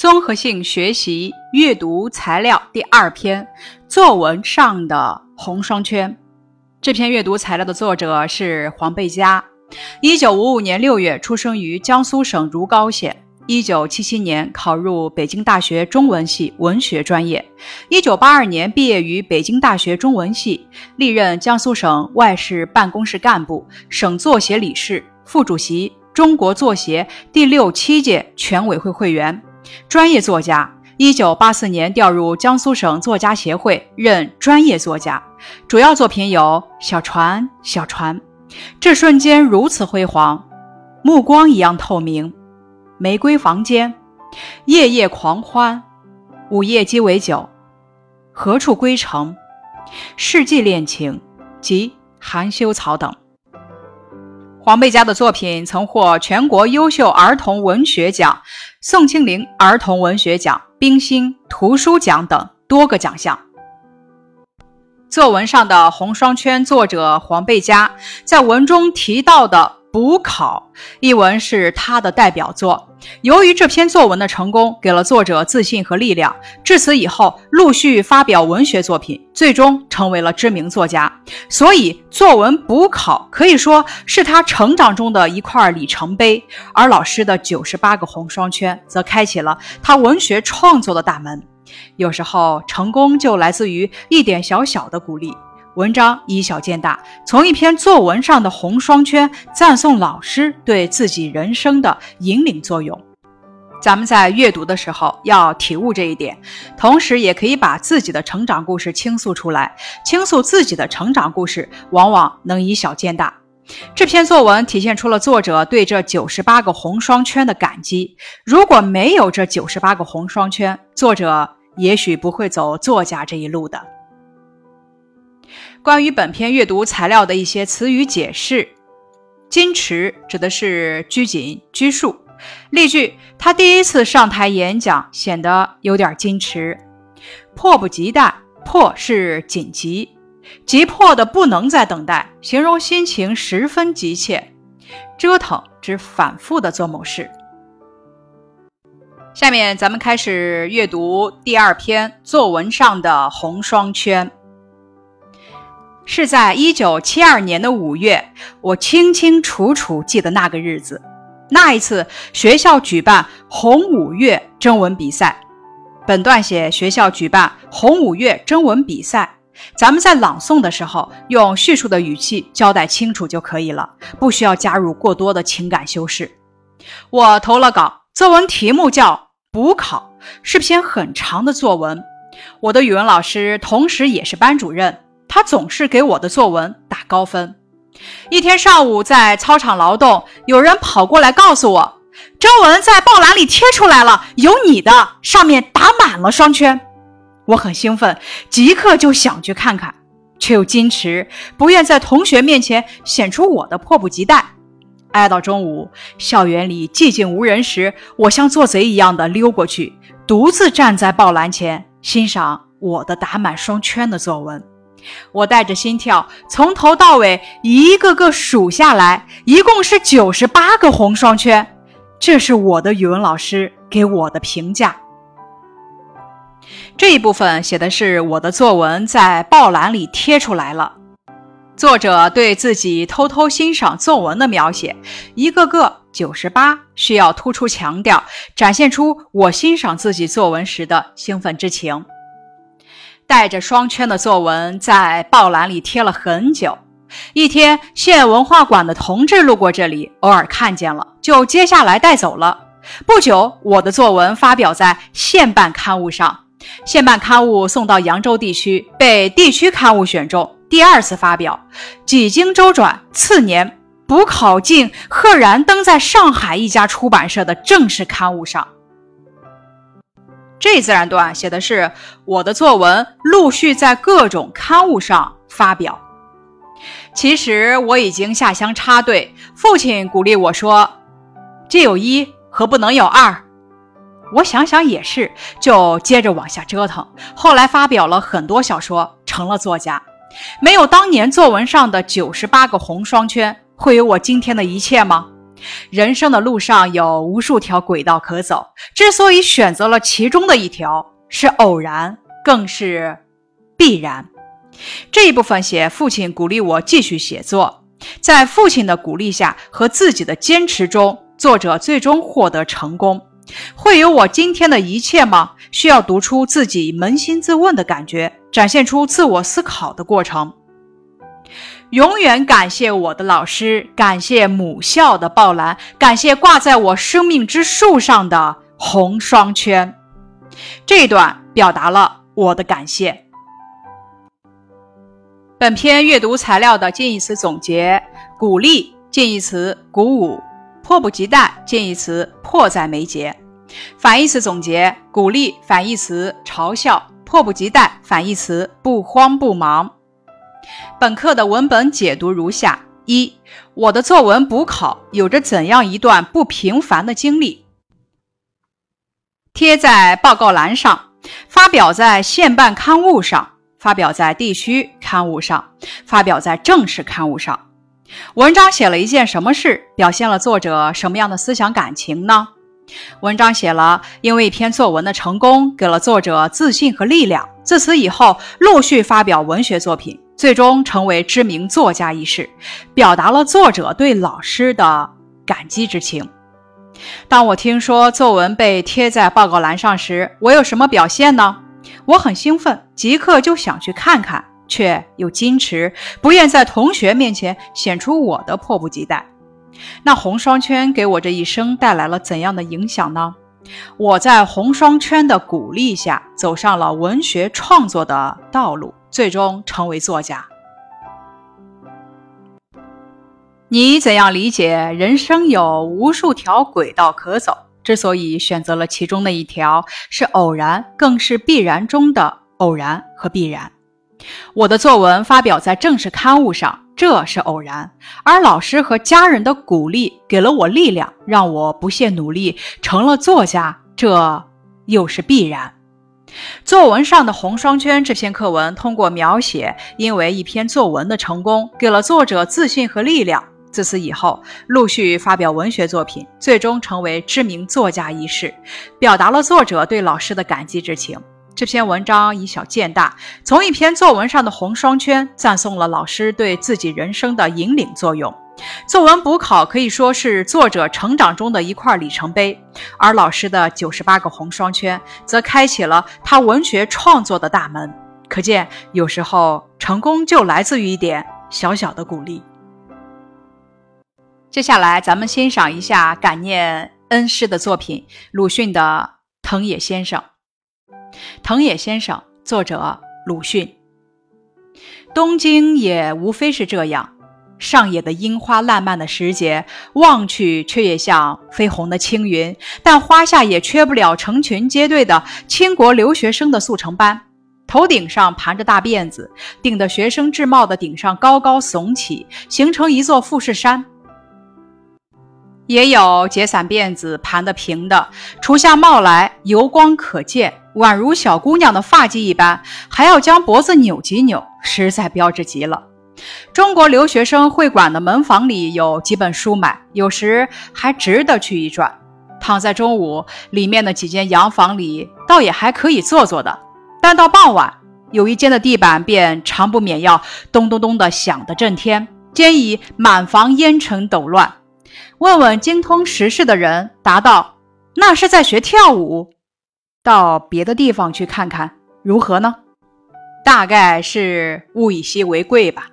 综合性学习阅读材料第二篇作文上的红双圈。这篇阅读材料的作者是黄贝佳，一九五五年六月出生于江苏省如皋县，一九七七年考入北京大学中文系文学专业，一九八二年毕业于北京大学中文系，历任江苏省外事办公室干部、省作协理事、副主席、中国作协第六七届全委会会员。专业作家，一九八四年调入江苏省作家协会任专业作家，主要作品有《小船小船》，这瞬间如此辉煌，目光一样透明，《玫瑰房间》，夜夜狂欢，午夜鸡尾酒，何处归程，世纪恋情及含羞草等。黄贝佳的作品曾获全国优秀儿童文学奖、宋庆龄儿童文学奖、冰心图书奖等多个奖项。作文上的红双圈，作者黄贝佳在文中提到的。补考一文是他的代表作。由于这篇作文的成功，给了作者自信和力量。至此以后，陆续发表文学作品，最终成为了知名作家。所以，作文补考可以说是他成长中的一块里程碑。而老师的九十八个红双圈，则开启了他文学创作的大门。有时候，成功就来自于一点小小的鼓励。文章以小见大，从一篇作文上的红双圈赞颂老师对自己人生的引领作用。咱们在阅读的时候要体悟这一点，同时也可以把自己的成长故事倾诉出来。倾诉自己的成长故事，往往能以小见大。这篇作文体现出了作者对这九十八个红双圈的感激。如果没有这九十八个红双圈，作者也许不会走作家这一路的。关于本篇阅读材料的一些词语解释：矜持指的是拘谨、拘束。例句：他第一次上台演讲，显得有点矜持。迫不及待，迫是紧急，急迫的不能再等待，形容心情十分急切。折腾指反复的做某事。下面咱们开始阅读第二篇作文上的红双圈。是在一九七二年的五月，我清清楚楚记得那个日子。那一次，学校举办红五月征文比赛。本段写学校举办红五月征文比赛，咱们在朗诵的时候用叙述的语气交代清楚就可以了，不需要加入过多的情感修饰。我投了稿，作文题目叫《补考》，是篇很长的作文。我的语文老师同时也是班主任。他总是给我的作文打高分。一天上午在操场劳动，有人跑过来告诉我，征文在报栏里贴出来了，有你的，上面打满了双圈。我很兴奋，即刻就想去看看，却又矜持，不愿在同学面前显出我的迫不及待。挨到中午，校园里寂静无人时，我像做贼一样的溜过去，独自站在报栏前，欣赏我的打满双圈的作文。我带着心跳，从头到尾一个个数下来，一共是九十八个红双圈。这是我的语文老师给我的评价。这一部分写的是我的作文在报栏里贴出来了。作者对自己偷偷欣赏作文的描写，一个个九十八，需要突出强调，展现出我欣赏自己作文时的兴奋之情。带着双圈的作文在报栏里贴了很久。一天，县文化馆的同志路过这里，偶尔看见了，就接下来带走了。不久，我的作文发表在县办刊物上，县办刊物送到扬州地区，被地区刊物选中，第二次发表。几经周转，次年补考竟赫然登在上海一家出版社的正式刊物上。这自然段写的是我的作文陆续在各种刊物上发表。其实我已经下乡插队，父亲鼓励我说：“这有一，何不能有二？”我想想也是，就接着往下折腾。后来发表了很多小说，成了作家。没有当年作文上的九十八个红双圈，会有我今天的一切吗？人生的路上有无数条轨道可走，之所以选择了其中的一条，是偶然，更是必然。这一部分写父亲鼓励我继续写作，在父亲的鼓励下和自己的坚持中，作者最终获得成功。会有我今天的一切吗？需要读出自己扪心自问的感觉，展现出自我思考的过程。永远感谢我的老师，感谢母校的报栏，感谢挂在我生命之树上的红双圈。这段表达了我的感谢。本篇阅读材料的近义词总结：鼓励近义词鼓舞，迫不及待近义词迫在眉睫。反义词总结：鼓励反义词嘲笑，迫不及待反义词不慌不忙。本课的文本解读如下：一、我的作文补考有着怎样一段不平凡的经历？贴在报告栏上，发表在县办刊物上。发表在地区刊物上，发表在正式刊物上。文章写了一件什么事？表现了作者什么样的思想感情呢？文章写了，因为一篇作文的成功，给了作者自信和力量。自此以后，陆续发表文学作品，最终成为知名作家一事，表达了作者对老师的感激之情。当我听说作文被贴在报告栏上时，我有什么表现呢？我很兴奋，即刻就想去看看，却又矜持，不愿在同学面前显出我的迫不及待。那红双圈给我这一生带来了怎样的影响呢？我在红双圈的鼓励下，走上了文学创作的道路，最终成为作家。你怎样理解“人生有无数条轨道可走”？之所以选择了其中的一条，是偶然，更是必然中的偶然和必然。我的作文发表在正式刊物上，这是偶然；而老师和家人的鼓励给了我力量，让我不懈努力，成了作家，这又是必然。作文上的红双圈这篇课文，通过描写因为一篇作文的成功，给了作者自信和力量。自此以后，陆续发表文学作品，最终成为知名作家一事，表达了作者对老师的感激之情。这篇文章以小见大，从一篇作文上的红双圈，赞颂了老师对自己人生的引领作用。作文补考可以说是作者成长中的一块里程碑，而老师的九十八个红双圈，则开启了他文学创作的大门。可见，有时候成功就来自于一点小小的鼓励。接下来，咱们欣赏一下感念恩师的作品——鲁迅的《藤野先生》。藤野先生，作者鲁迅。东京也无非是这样，上野的樱花烂漫的时节，望去却也像绯红的青云；但花下也缺不了成群结队的倾国留学生的速成班，头顶上盘着大辫子，顶的学生制帽的顶上高高耸起，形成一座富士山。也有解散辫子盘得平的，除下帽来油光可见，宛如小姑娘的发髻一般，还要将脖子扭几扭，实在标致极了。中国留学生会馆的门房里有几本书买，有时还值得去一转。躺在中午，里面的几间洋房里倒也还可以坐坐的，但到傍晚，有一间的地板便常不免要咚咚咚的响得震天，兼以满房烟尘抖乱。问问精通时事的人，答道：“那是在学跳舞。”到别的地方去看看如何呢？大概是物以稀为贵吧。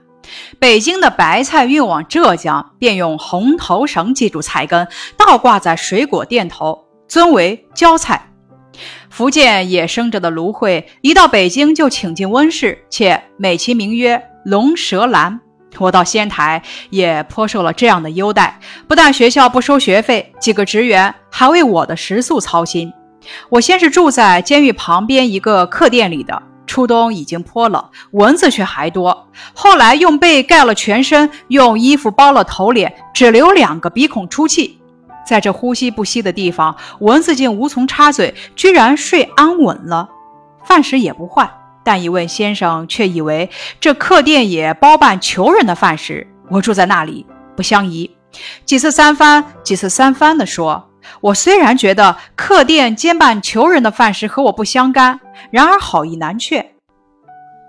北京的白菜运往浙江，便用红头绳系住菜根，倒挂在水果店头，尊为椒菜。福建野生着的芦荟，一到北京就请进温室，且美其名曰龙舌兰。我到仙台也颇受了这样的优待，不但学校不收学费，几个职员还为我的食宿操心。我先是住在监狱旁边一个客店里的，初冬已经颇冷，蚊子却还多。后来用被盖了全身，用衣服包了头脸，只留两个鼻孔出气。在这呼吸不息的地方，蚊子竟无从插嘴，居然睡安稳了，饭食也不坏。但一问先生，却以为这客店也包办囚人的饭食。我住在那里不相宜，几次三番，几次三番地说：“我虽然觉得客店兼办囚人的饭食和我不相干，然而好意难却，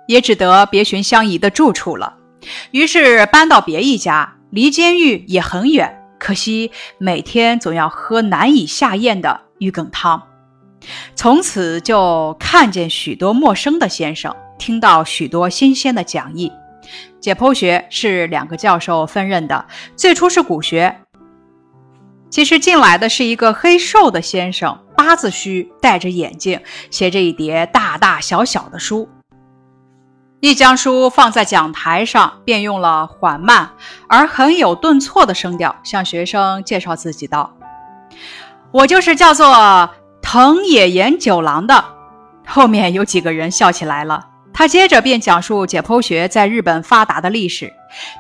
也只得别寻相宜的住处了。于是搬到别一家，离监狱也很远，可惜每天总要喝难以下咽的鱼梗汤。从此就看见许多陌生的先生，听到许多新鲜的讲义。”解剖学是两个教授分任的，最初是骨学。其实进来的是一个黑瘦的先生，八字须，戴着眼镜，写着一叠大大小小的书。一将书放在讲台上，便用了缓慢而很有顿挫的声调向学生介绍自己道：“我就是叫做藤野岩九郎的。”后面有几个人笑起来了。他接着便讲述解剖学在日本发达的历史，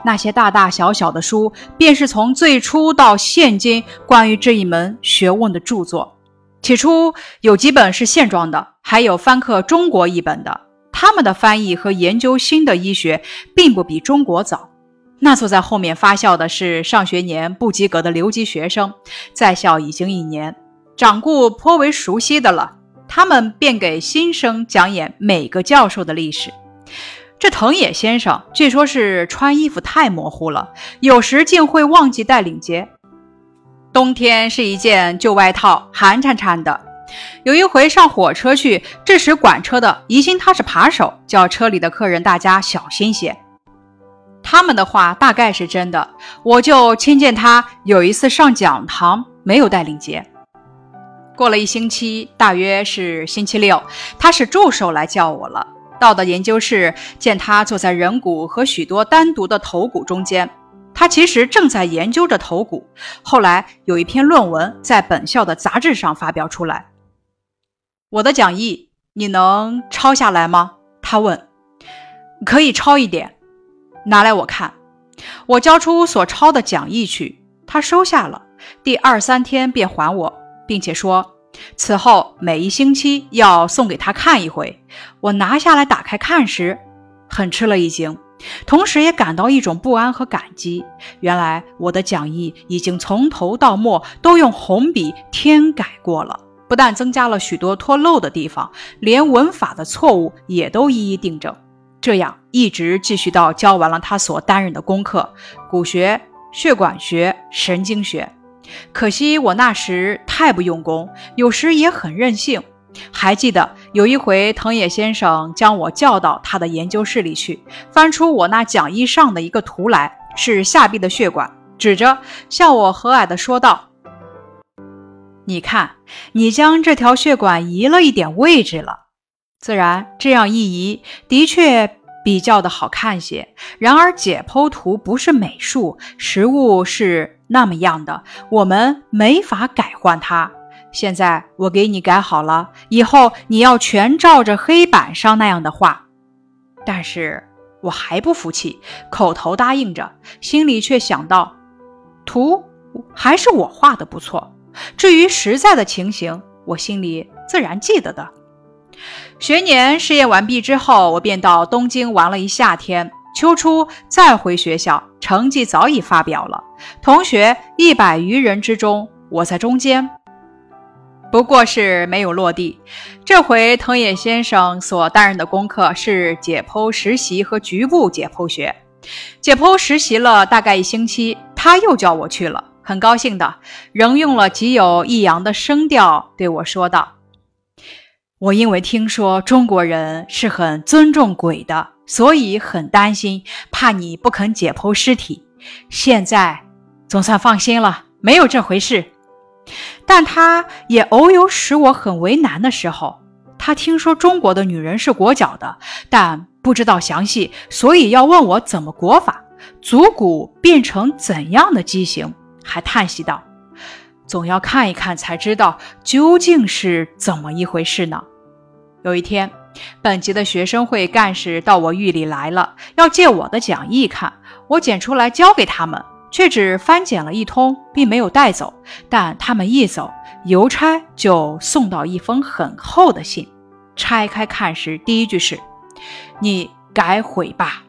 那些大大小小的书，便是从最初到现今关于这一门学问的著作。起初有几本是现装的，还有翻刻中国译本的。他们的翻译和研究新的医学，并不比中国早。那坐在后面发笑的是上学年不及格的留级学生，在校已经一年，掌故颇为熟悉的了。他们便给新生讲演每个教授的历史。这藤野先生据说是穿衣服太模糊了，有时竟会忘记带领结。冬天是一件旧外套，寒颤颤的。有一回上火车去，这时管车的疑心他是扒手，叫车里的客人大家小心些。他们的话大概是真的，我就亲见他有一次上讲堂没有带领结。过了一星期，大约是星期六，他是助手来叫我了。到的研究室，见他坐在人骨和许多单独的头骨中间。他其实正在研究着头骨。后来有一篇论文在本校的杂志上发表出来。我的讲义你能抄下来吗？他问。可以抄一点，拿来我看。我交出所抄的讲义去，他收下了。第二三天便还我。并且说，此后每一星期要送给他看一回。我拿下来打开看时，很吃了一惊，同时也感到一种不安和感激。原来我的讲义已经从头到末都用红笔添改过了，不但增加了许多脱漏的地方，连文法的错误也都一一订正。这样一直继续到教完了他所担任的功课——骨学、血管学、神经学。可惜我那时太不用功，有时也很任性。还记得有一回，藤野先生将我叫到他的研究室里去，翻出我那讲义上的一个图来，是下臂的血管，指着向我和蔼地说道：“你看，你将这条血管移了一点位置了。自然这样一移，的确比较的好看些。然而解剖图不是美术，实物是。”那么样的，我们没法改换它。现在我给你改好了，以后你要全照着黑板上那样的画。但是我还不服气，口头答应着，心里却想到，图还是我画的不错。至于实在的情形，我心里自然记得的。学年试验完毕之后，我便到东京玩了一夏天。秋初再回学校，成绩早已发表了。同学一百余人之中，我在中间，不过是没有落地。这回藤野先生所担任的功课是解剖实习和局部解剖学。解剖实习了大概一星期，他又叫我去了，很高兴的，仍用了极有抑扬的声调对我说道：“我因为听说中国人是很尊重鬼的。”所以很担心，怕你不肯解剖尸体。现在总算放心了，没有这回事。但他也偶有使我很为难的时候。他听说中国的女人是裹脚的，但不知道详细，所以要问我怎么裹法，足骨变成怎样的畸形，还叹息道：“总要看一看才知道究竟是怎么一回事呢。”有一天。本级的学生会干事到我狱里来了，要借我的讲义看。我捡出来交给他们，却只翻检了一通，并没有带走。但他们一走，邮差就送到一封很厚的信。拆开看时，第一句是：“你改悔吧。”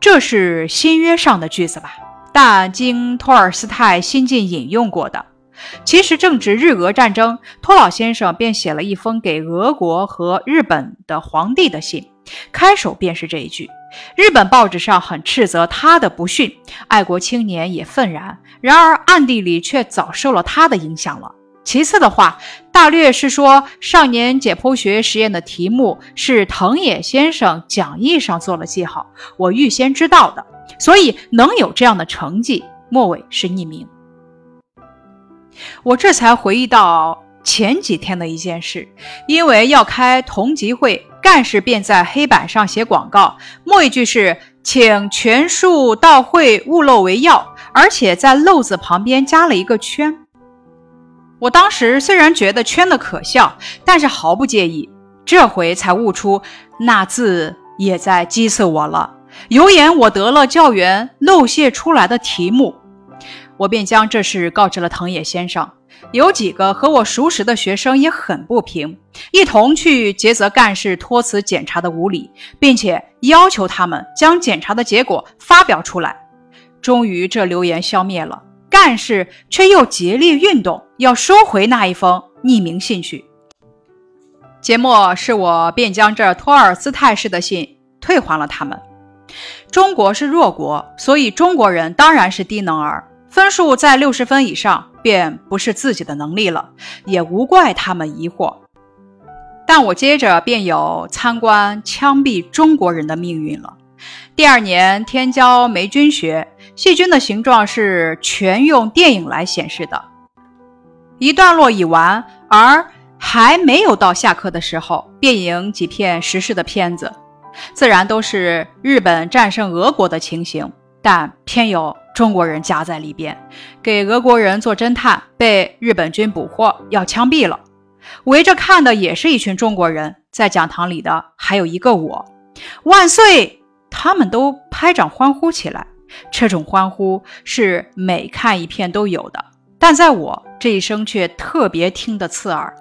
这是新约上的句子吧？但经托尔斯泰新近引用过的。其实正值日俄战争，托老先生便写了一封给俄国和日本的皇帝的信，开首便是这一句。日本报纸上很斥责他的不逊，爱国青年也愤然，然而暗地里却早受了他的影响了。其次的话，大略是说少年解剖学实验的题目是藤野先生讲义上做了记号，我预先知道的，所以能有这样的成绩，末尾是匿名。我这才回忆到前几天的一件事，因为要开同级会，干事便在黑板上写广告，末一句是“请全数到会，勿漏为要”，而且在漏字旁边加了一个圈。我当时虽然觉得圈的可笑，但是毫不介意。这回才悟出那字也在讥刺我了，有眼我得了教员漏泄出来的题目，我便将这事告知了藤野先生。有几个和我熟识的学生也很不平，一同去诘责干事托辞检查的无理，并且要求他们将检查的结果发表出来。终于，这流言消灭了。干事却又竭力运动，要收回那一封匿名信去。节末是我便将这托尔斯泰式的信退还了他们。中国是弱国，所以中国人当然是低能儿，分数在六十分以上便不是自己的能力了，也无怪他们疑惑。但我接着便有参观枪毙中国人的命运了。第二年天教霉菌学。细菌的形状是全用电影来显示的。一段落已完，而还没有到下课的时候，便影几片时事的片子，自然都是日本战胜俄国的情形，但偏有中国人夹在里边，给俄国人做侦探，被日本军捕获，要枪毙了。围着看的也是一群中国人，在讲堂里的还有一个我，万岁！他们都拍掌欢呼起来。这种欢呼是每看一片都有的，但在我这一生却特别听得刺耳。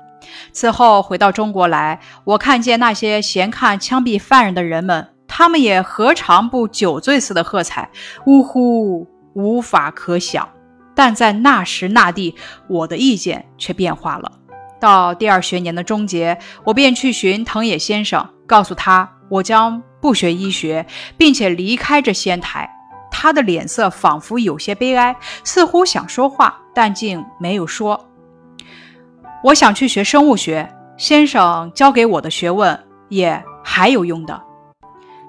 此后回到中国来，我看见那些闲看枪毙犯人的人们，他们也何尝不酒醉似的喝彩？呜呼，无法可想。但在那时那地，我的意见却变化了。到第二学年的终结，我便去寻藤野先生，告诉他我将不学医学，并且离开这仙台。他的脸色仿佛有些悲哀，似乎想说话，但竟没有说。我想去学生物学，先生教给我的学问也还有用的。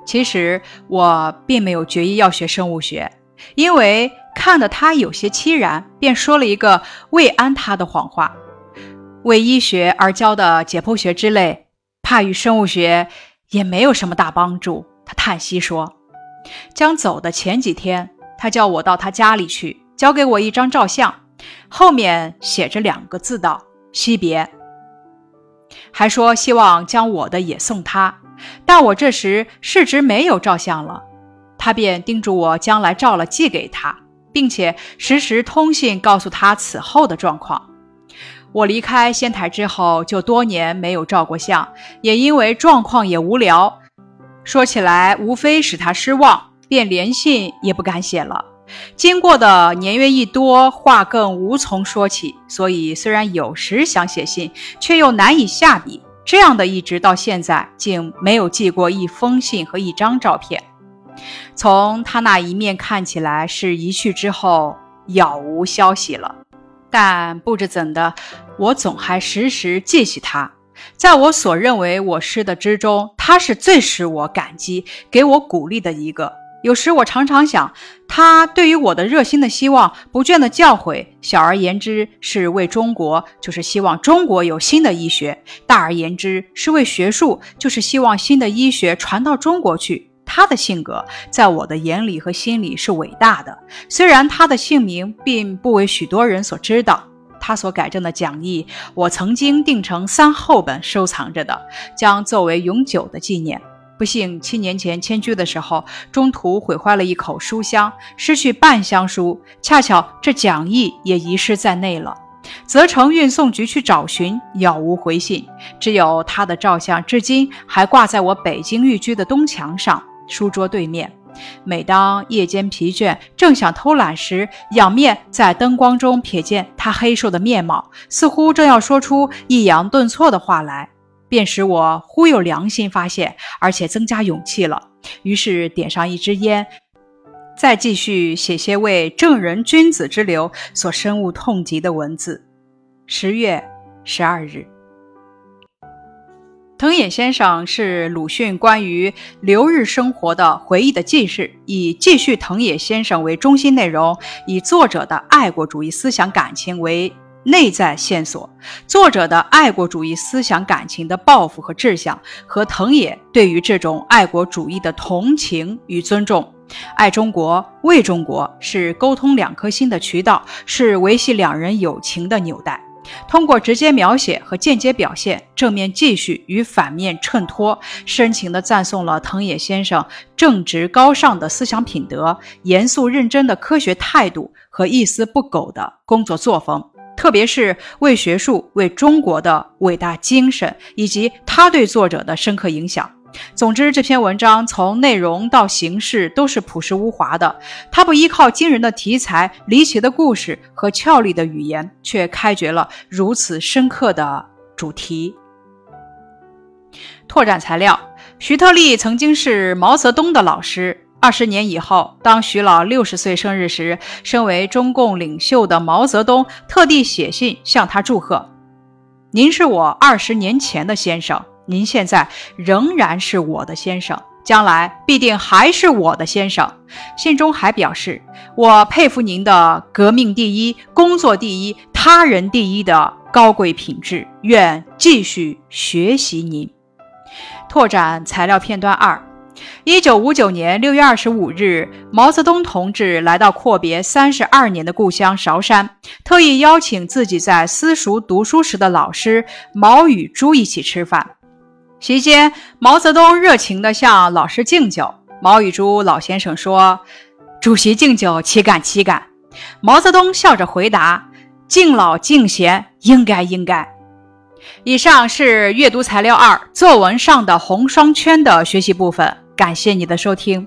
其实我并没有决意要学生物学，因为看得他有些凄然，便说了一个慰安他的谎话：为医学而教的解剖学之类，怕与生物学也没有什么大帮助。他叹息说。将走的前几天，他叫我到他家里去，交给我一张照相，后面写着两个字道：“惜别。”还说希望将我的也送他，但我这时是值没有照相了，他便叮嘱我将来照了寄给他，并且时时通信告诉他此后的状况。我离开仙台之后，就多年没有照过相，也因为状况也无聊。说起来，无非使他失望，便连信也不敢写了。经过的年月一多，话更无从说起，所以虽然有时想写信，却又难以下笔。这样的一直到现在，竟没有寄过一封信和一张照片。从他那一面看起来，是一去之后杳无消息了。但不知怎的，我总还时时记起他。在我所认为我师的之中，他是最使我感激、给我鼓励的一个。有时我常常想，他对于我的热心的希望、不倦的教诲，小而言之是为中国，就是希望中国有新的医学；大而言之是为学术，就是希望新的医学传到中国去。他的性格在我的眼里和心里是伟大的，虽然他的姓名并不为许多人所知道。他所改正的讲义，我曾经定成三厚本收藏着的，将作为永久的纪念。不幸七年前迁居的时候，中途毁坏了一口书箱，失去半箱书，恰巧这讲义也遗失在内了。责成运送局去找寻，杳无回信。只有他的照相，至今还挂在我北京寓居的东墙上，书桌对面。每当夜间疲倦，正想偷懒时，仰面在灯光中瞥见他黑瘦的面貌，似乎正要说出抑扬顿挫的话来，便使我忽有良心发现，而且增加勇气了。于是点上一支烟，再继续写些为正人君子之流所深恶痛疾的文字。十月十二日。藤野先生是鲁迅关于留日生活的回忆的记事，以继续藤野先生为中心内容，以作者的爱国主义思想感情为内在线索，作者的爱国主义思想感情的抱负和志向，和藤野对于这种爱国主义的同情与尊重，爱中国、为中国是沟通两颗心的渠道，是维系两人友情的纽带。通过直接描写和间接表现，正面继续与反面衬托，深情地赞颂了藤野先生正直高尚的思想品德、严肃认真的科学态度和一丝不苟的工作作风，特别是为学术、为中国的伟大精神，以及他对作者的深刻影响。总之，这篇文章从内容到形式都是朴实无华的。它不依靠惊人的题材、离奇的故事和俏丽的语言，却开掘了如此深刻的主题。拓展材料：徐特立曾经是毛泽东的老师。二十年以后，当徐老六十岁生日时，身为中共领袖的毛泽东特地写信向他祝贺：“您是我二十年前的先生。”您现在仍然是我的先生，将来必定还是我的先生。信中还表示，我佩服您的革命第一、工作第一、他人第一的高贵品质，愿继续学习您。拓展材料片段二：一九五九年六月二十五日，毛泽东同志来到阔别三十二年的故乡韶山，特意邀请自己在私塾读书时的老师毛宇珠一起吃饭。席间，毛泽东热情地向老师敬酒。毛雨珠老先生说：“主席敬酒，岂敢岂敢。”毛泽东笑着回答：“敬老敬贤，应该应该。”以上是阅读材料二作文上的红双圈的学习部分，感谢你的收听。